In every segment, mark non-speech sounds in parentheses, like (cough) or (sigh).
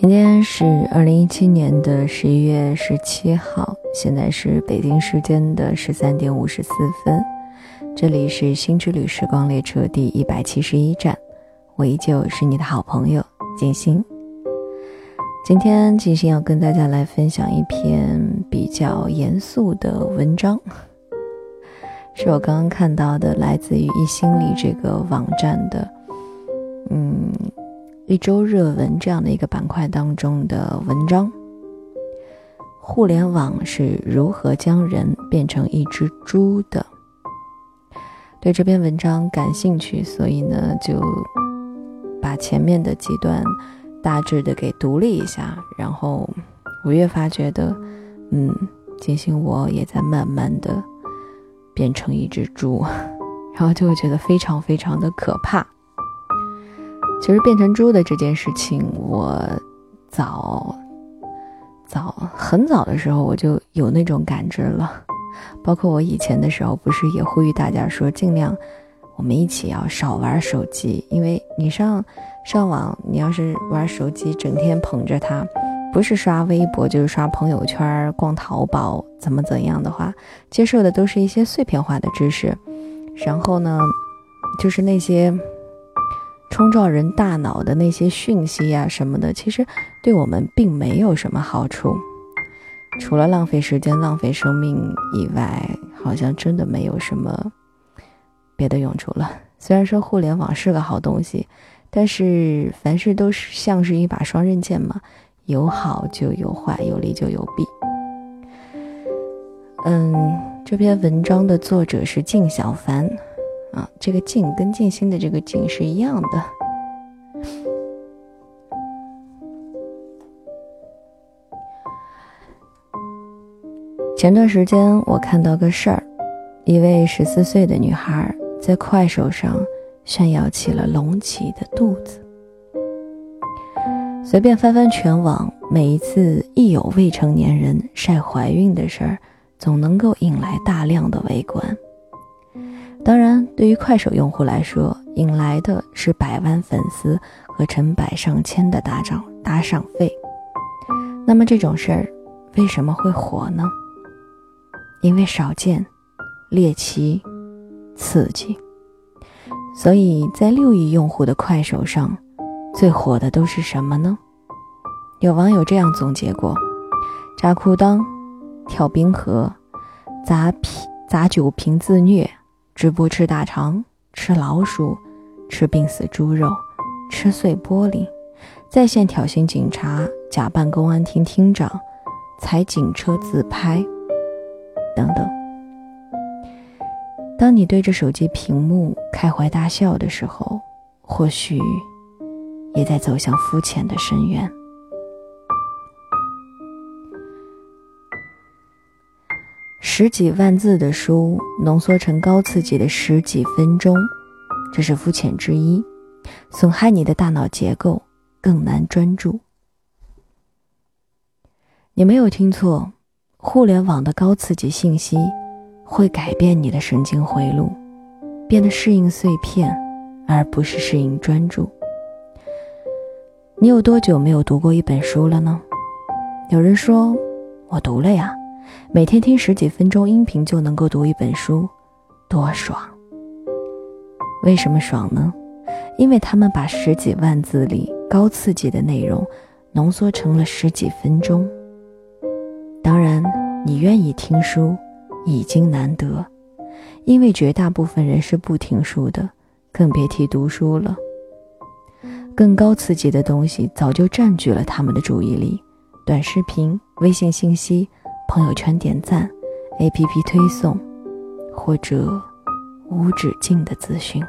今天是二零一七年的十一月十七号，现在是北京时间的十三点五十四分。这里是新之旅时光列车第一百七十一站，我依旧是你的好朋友静心。今天静心要跟大家来分享一篇比较严肃的文章，是我刚刚看到的，来自于一心理这个网站的，嗯。一周热文这样的一个板块当中的文章，互联网是如何将人变成一只猪的？对这篇文章感兴趣，所以呢就把前面的几段大致的给读了一下，然后我越发觉得，嗯，金星我也在慢慢的变成一只猪，(laughs) 然后就会觉得非常非常的可怕。其实变成猪的这件事情，我早早很早的时候我就有那种感知了。包括我以前的时候，不是也呼吁大家说，尽量我们一起要少玩手机，因为你上上网，你要是玩手机，整天捧着它，不是刷微博就是刷朋友圈、逛淘宝，怎么怎样的话，接受的都是一些碎片化的知识，然后呢，就是那些。冲撞人大脑的那些讯息呀什么的，其实对我们并没有什么好处，除了浪费时间、浪费生命以外，好像真的没有什么别的用处了。虽然说互联网是个好东西，但是凡事都是像是一把双刃剑嘛，有好就有坏，有利就有弊。嗯，这篇文章的作者是靳小凡。啊，这个静跟静心的这个静是一样的。前段时间我看到个事儿，一位十四岁的女孩在快手上炫耀起了隆起的肚子。随便翻翻全网，每一次一有未成年人晒怀孕的事儿，总能够引来大量的围观。当然，对于快手用户来说，引来的是百万粉丝和成百上千的打赏打赏费。那么这种事儿为什么会火呢？因为少见、猎奇、刺激。所以在六亿用户的快手上，最火的都是什么呢？有网友这样总结过：扎裤裆、跳冰河、砸瓶砸酒瓶自虐。直播吃大肠、吃老鼠、吃病死猪肉、吃碎玻璃，在线挑衅警察、假扮公安厅厅长、踩警车自拍等等。当你对着手机屏幕开怀大笑的时候，或许也在走向肤浅的深渊。十几万字的书浓缩成高刺激的十几分钟，这是肤浅之一，损害你的大脑结构，更难专注。你没有听错，互联网的高刺激信息会改变你的神经回路，变得适应碎片，而不是适应专注。你有多久没有读过一本书了呢？有人说，我读了呀。每天听十几分钟音频就能够读一本书，多爽！为什么爽呢？因为他们把十几万字里高刺激的内容浓缩成了十几分钟。当然，你愿意听书已经难得，因为绝大部分人是不听书的，更别提读书了。更高刺激的东西早就占据了他们的注意力，短视频、微信信息。朋友圈点赞，APP 推送，或者无止境的资讯。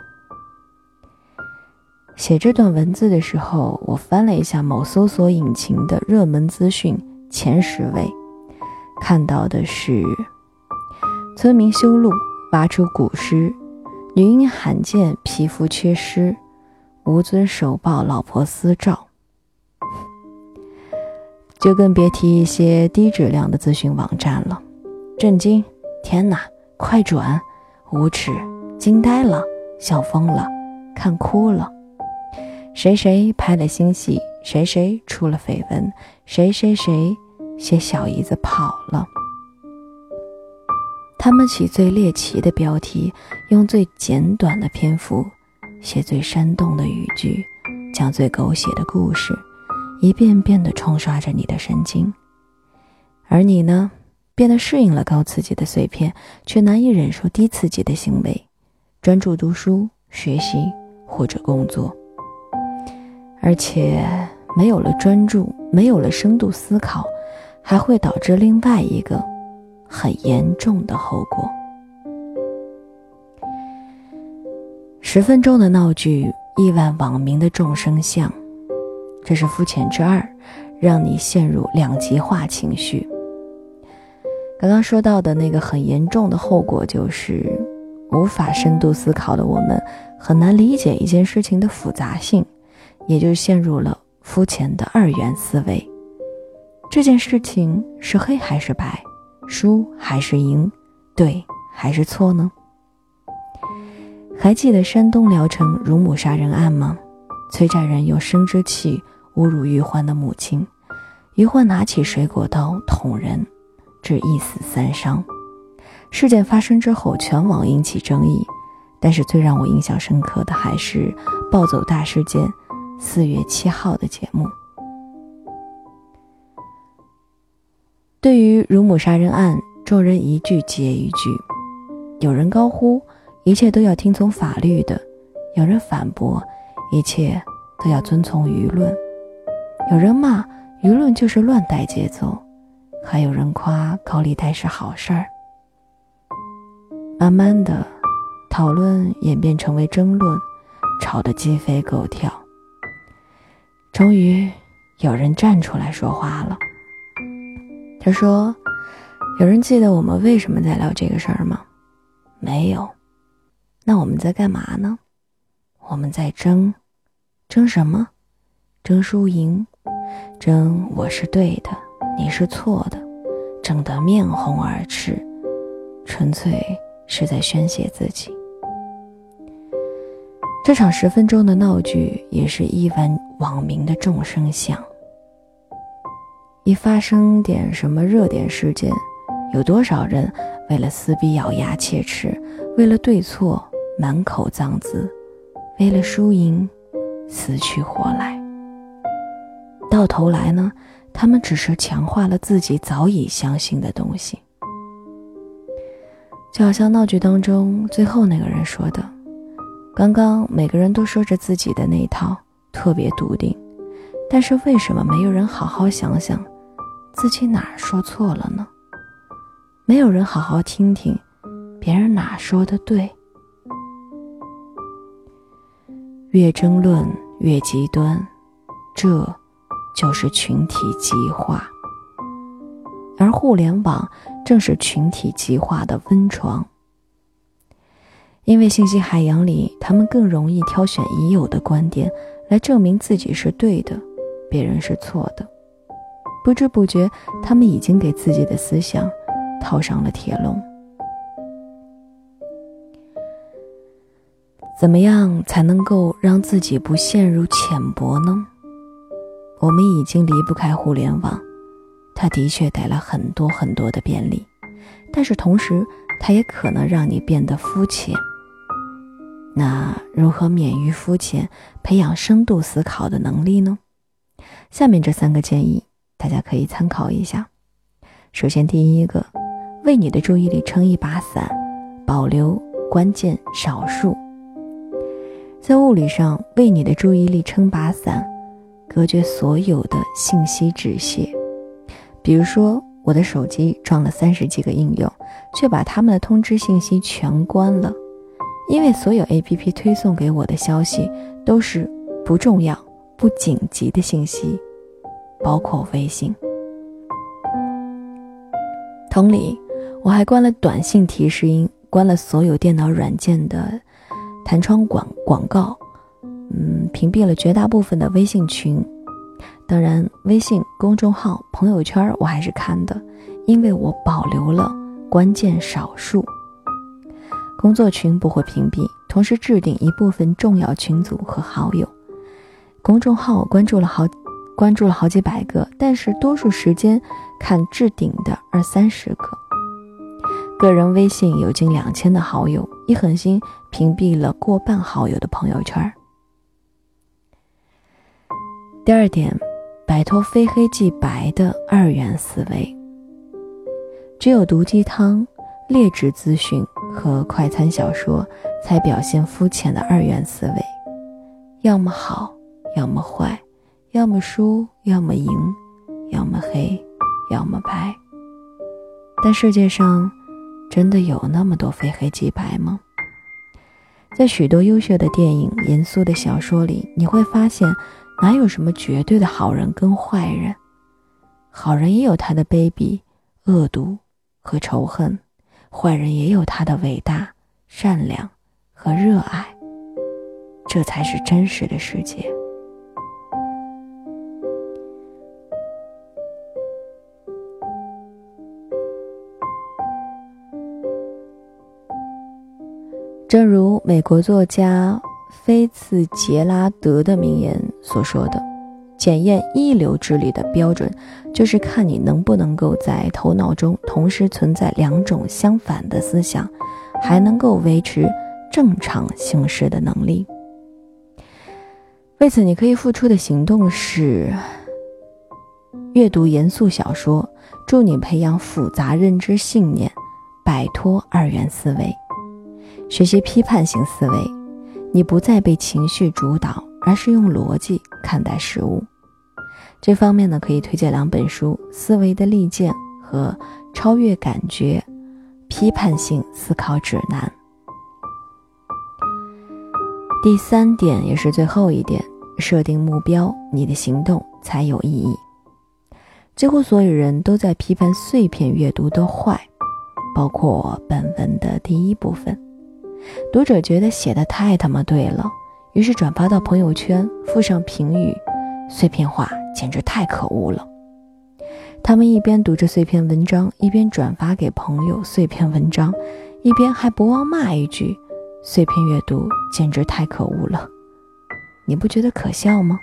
写这段文字的时候，我翻了一下某搜索引擎的热门资讯前十位，看到的是：村民修路挖出古尸，女婴罕见皮肤缺失，吴尊手抱老婆私照。就更别提一些低质量的咨询网站了。震惊！天哪！快转！无耻！惊呆了！笑疯了！看哭了！谁谁拍了新戏，谁谁出了绯闻，谁谁谁写小姨子跑了。他们起最猎奇的标题，用最简短的篇幅，写最煽动的语句，讲最狗血的故事，一遍遍地冲刷着你的神经。而你呢，变得适应了高刺激的碎片，却难以忍受低刺激的行为，专注读书、学习或者工作。而且没有了专注，没有了深度思考，还会导致另外一个。很严重的后果。十分钟的闹剧，亿万网民的众生相，这是肤浅之二，让你陷入两极化情绪。刚刚说到的那个很严重的后果，就是无法深度思考的我们，很难理解一件事情的复杂性，也就陷入了肤浅的二元思维。这件事情是黑还是白？输还是赢，对还是错呢？还记得山东聊城乳母杀人案吗？催债人用生殖器侮辱于欢的母亲，于欢拿起水果刀捅人，致一死三伤。事件发生之后，全网引起争议，但是最让我印象深刻的还是《暴走大事件》四月七号的节目。对于乳母杀人案，众人一句接一句，有人高呼一切都要听从法律的，有人反驳一切都要遵从舆论，有人骂舆论就是乱带节奏，还有人夸高利贷是好事儿。慢慢的，讨论演变成为争论，吵得鸡飞狗跳。终于，有人站出来说话了。他说：“有人记得我们为什么在聊这个事儿吗？没有。那我们在干嘛呢？我们在争，争什么？争输赢，争我是对的，你是错的，争得面红耳赤，纯粹是在宣泄自己。这场十分钟的闹剧，也是亿万网民的众生相。”一发生点什么热点事件，有多少人为了撕逼咬牙切齿，为了对错满口脏字，为了输赢死去活来？到头来呢，他们只是强化了自己早已相信的东西。就好像闹剧当中最后那个人说的：“刚刚每个人都说着自己的那一套，特别笃定，但是为什么没有人好好想想？”自己哪儿说错了呢？没有人好好听听，别人哪说的对？越争论越极端，这就是群体极化。而互联网正是群体极化的温床，因为信息海洋里，他们更容易挑选已有的观点来证明自己是对的，别人是错的。不知不觉，他们已经给自己的思想套上了铁笼。怎么样才能够让自己不陷入浅薄呢？我们已经离不开互联网，它的确带来很多很多的便利，但是同时，它也可能让你变得肤浅。那如何免于肤浅，培养深度思考的能力呢？下面这三个建议。大家可以参考一下。首先，第一个，为你的注意力撑一把伞，保留关键少数。在物理上，为你的注意力撑把伞，隔绝所有的信息止泻。比如说，我的手机装了三十几个应用，却把他们的通知信息全关了，因为所有 APP 推送给我的消息都是不重要、不紧急的信息。包括微信。同理，我还关了短信提示音，关了所有电脑软件的弹窗广广告，嗯，屏蔽了绝大部分的微信群。当然，微信公众号、朋友圈我还是看的，因为我保留了关键少数。工作群不会屏蔽，同时置顶一部分重要群组和好友。公众号关注了好。关注了好几百个，但是多数时间看置顶的二三十个。个人微信有近两千的好友，一狠心屏蔽了过半好友的朋友圈。第二点，摆脱非黑即白的二元思维。只有毒鸡汤、劣质资讯和快餐小说才表现肤浅的二元思维，要么好，要么坏。要么输，要么赢，要么黑，要么白。但世界上真的有那么多非黑即白吗？在许多优秀的电影、严肃的小说里，你会发现，哪有什么绝对的好人跟坏人？好人也有他的卑鄙、恶毒和仇恨，坏人也有他的伟大、善良和热爱。这才是真实的世界。正如美国作家菲茨杰拉德的名言所说的：“检验一流智力的标准，就是看你能不能够在头脑中同时存在两种相反的思想，还能够维持正常行事的能力。”为此，你可以付出的行动是阅读严肃小说，助你培养复杂认知信念，摆脱二元思维。学习批判性思维，你不再被情绪主导，而是用逻辑看待事物。这方面呢，可以推荐两本书：《思维的利剑》和《超越感觉：批判性思考指南》。第三点，也是最后一点，设定目标，你的行动才有意义。几乎所有人都在批判碎片阅读的坏，包括本文的第一部分。读者觉得写的太他妈对了，于是转发到朋友圈，附上评语：“碎片化简直太可恶了。”他们一边读着碎片文章，一边转发给朋友碎片文章，一边还不忘骂一句：“碎片阅读简直太可恶了。”你不觉得可笑吗？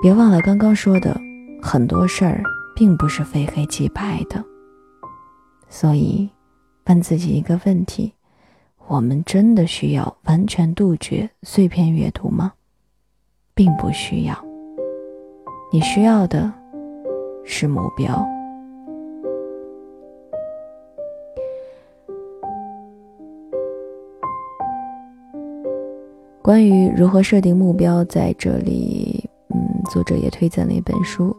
别忘了刚刚说的，很多事儿并不是非黑即白的。所以，问自己一个问题。我们真的需要完全杜绝碎片阅读吗？并不需要。你需要的是目标。关于如何设定目标，在这里，嗯，作者也推荐了一本书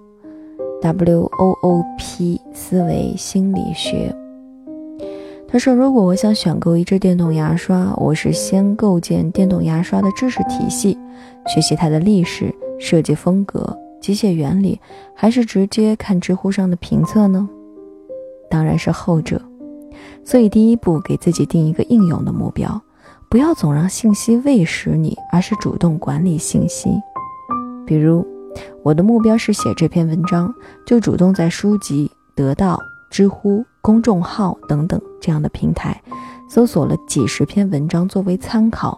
《WOOP 思维心理学》。他说：“如果我想选购一支电动牙刷，我是先构建电动牙刷的知识体系，学习它的历史、设计风格、机械原理，还是直接看知乎上的评测呢？当然是后者。所以，第一步，给自己定一个应用的目标，不要总让信息喂食你，而是主动管理信息。比如，我的目标是写这篇文章，就主动在书籍、得到、知乎。”公众号等等这样的平台，搜索了几十篇文章作为参考，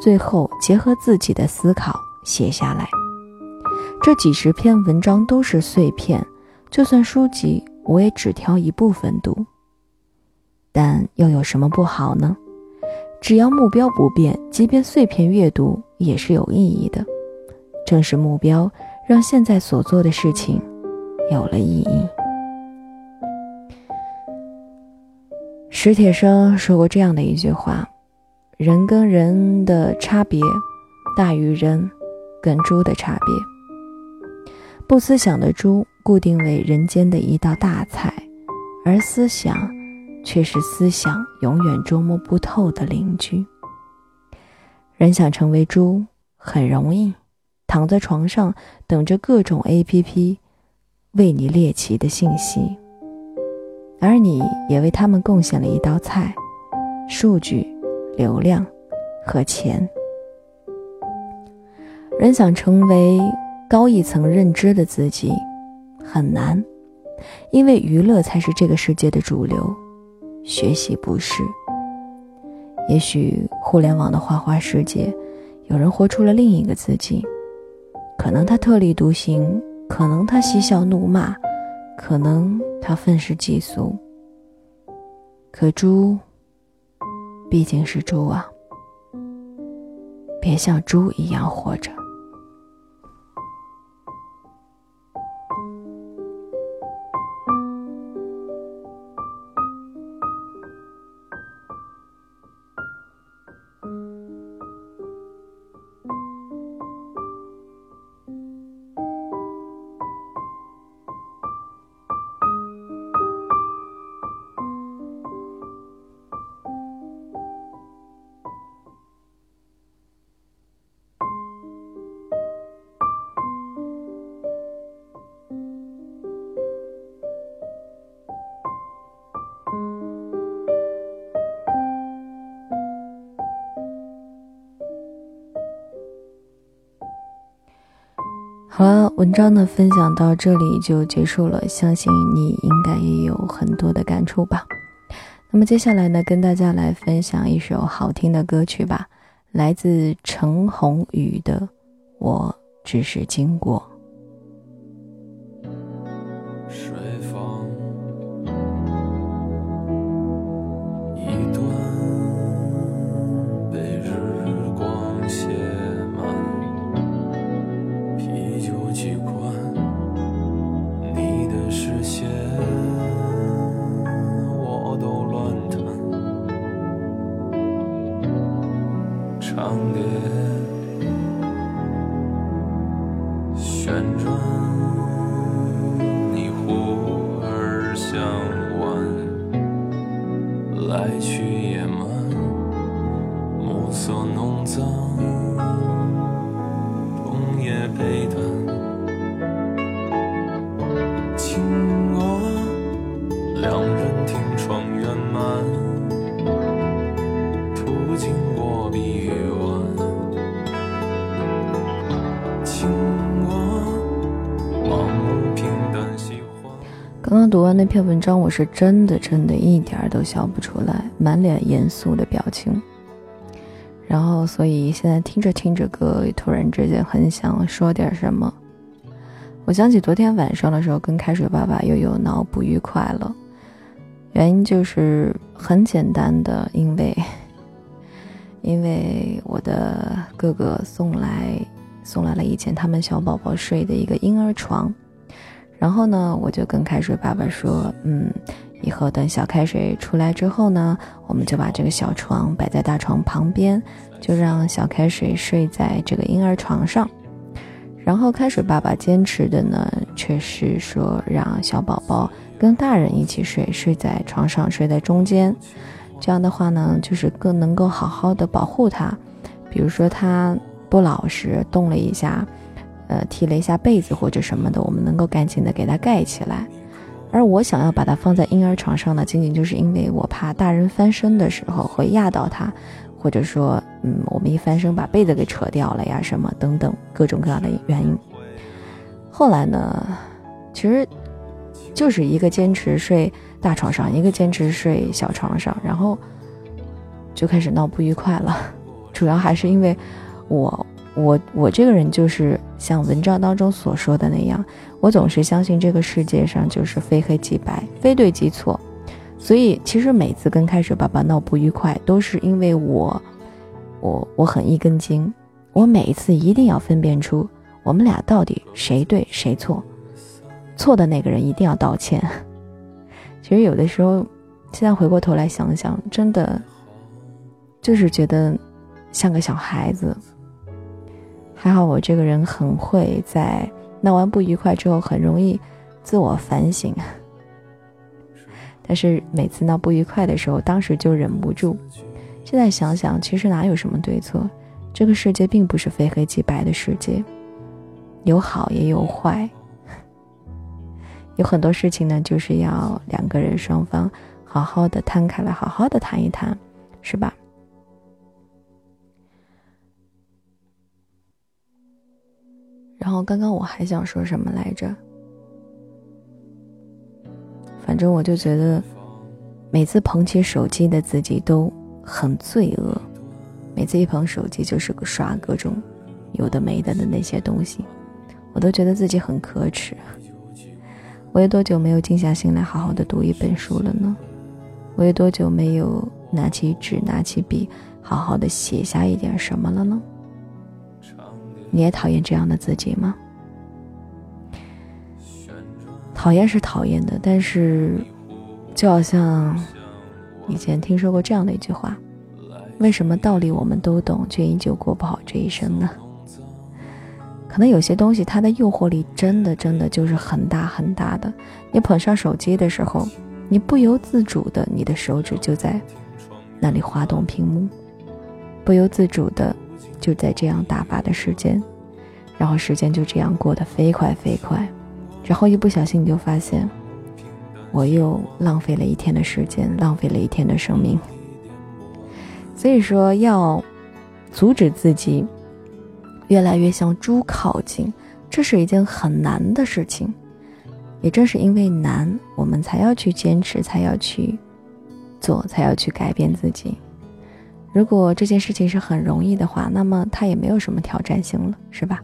最后结合自己的思考写下来。这几十篇文章都是碎片，就算书籍我也只挑一部分读。但又有什么不好呢？只要目标不变，即便碎片阅读也是有意义的。正是目标，让现在所做的事情有了意义。史铁生说过这样的一句话：“人跟人的差别，大于人跟猪的差别。不思想的猪固定为人间的一道大菜，而思想却是思想永远捉摸不透的邻居。人想成为猪很容易，躺在床上等着各种 APP 为你猎奇的信息。”而你也为他们贡献了一道菜：数据、流量和钱。人想成为高一层认知的自己很难，因为娱乐才是这个世界的主流，学习不是。也许互联网的花花世界，有人活出了另一个自己，可能他特立独行，可能他嬉笑怒骂，可能他愤世嫉俗。可猪毕竟是猪啊，别像猪一样活着。好了，文章呢分享到这里就结束了，相信你应该也有很多的感触吧。那么接下来呢，跟大家来分享一首好听的歌曲吧，来自陈鸿宇的《我只是经过》。旋转。篇文章，我是真的真的一点儿都笑不出来，满脸严肃的表情。然后，所以现在听着听着歌，突然之间很想说点什么。我想起昨天晚上的时候，跟开水爸爸又有闹不愉快了，原因就是很简单的，因为 (laughs) 因为我的哥哥送来送来了以前他们小宝宝睡的一个婴儿床。然后呢，我就跟开水爸爸说，嗯，以后等小开水出来之后呢，我们就把这个小床摆在大床旁边，就让小开水睡在这个婴儿床上。然后开水爸爸坚持的呢，却是说让小宝宝跟大人一起睡，睡在床上，睡在中间。这样的话呢，就是更能够好好的保护他。比如说他不老实，动了一下。呃，踢了一下被子或者什么的，我们能够赶紧的给它盖起来。而我想要把它放在婴儿床上呢，仅仅就是因为我怕大人翻身的时候会压到它，或者说，嗯，我们一翻身把被子给扯掉了呀，什么等等各种各样的原因。后来呢，其实就是一个坚持睡大床上，一个坚持睡小床上，然后就开始闹不愉快了。(laughs) 主要还是因为我。我我这个人就是像文章当中所说的那样，我总是相信这个世界上就是非黑即白，非对即错，所以其实每次跟开水爸爸闹不愉快，都是因为我，我我很一根筋，我每一次一定要分辨出我们俩到底谁对谁错，错的那个人一定要道歉。(laughs) 其实有的时候，现在回过头来想想，真的就是觉得像个小孩子。还好我这个人很会在闹完不愉快之后很容易自我反省，但是每次闹不愉快的时候，当时就忍不住。现在想想，其实哪有什么对错，这个世界并不是非黑即白的世界，有好也有坏，有很多事情呢，就是要两个人双方好好的摊开来，好好的谈一谈，是吧？后刚刚我还想说什么来着？反正我就觉得，每次捧起手机的自己都很罪恶。每次一捧手机就是个刷各种有的没的的那些东西。我都觉得自己很可耻。我有多久没有静下心来好好的读一本书了呢？我有多久没有拿起纸、拿起笔，好好的写下一点什么了呢？你也讨厌这样的自己吗？讨厌是讨厌的，但是，就好像以前听说过这样的一句话：为什么道理我们都懂，却依旧过不好这一生呢？可能有些东西它的诱惑力真的真的就是很大很大的。你捧上手机的时候，你不由自主的，你的手指就在那里滑动屏幕，不由自主的就在这样打发的时间，然后时间就这样过得飞快飞快，然后一不小心你就发现，我又浪费了一天的时间，浪费了一天的生命。所以说要阻止自己。越来越向猪靠近，这是一件很难的事情。也正是因为难，我们才要去坚持，才要去做，才要去改变自己。如果这件事情是很容易的话，那么它也没有什么挑战性了，是吧？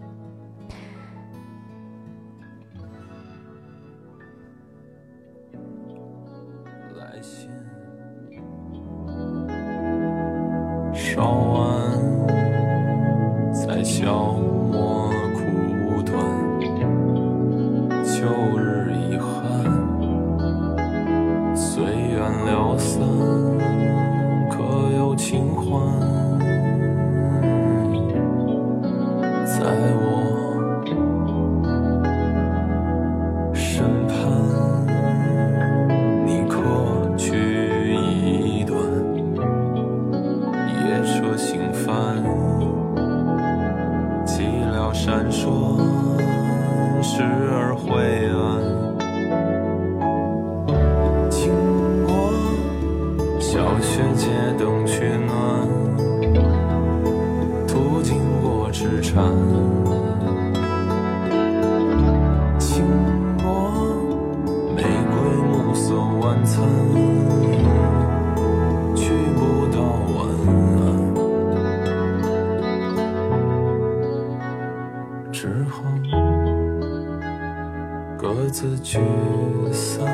的沮丧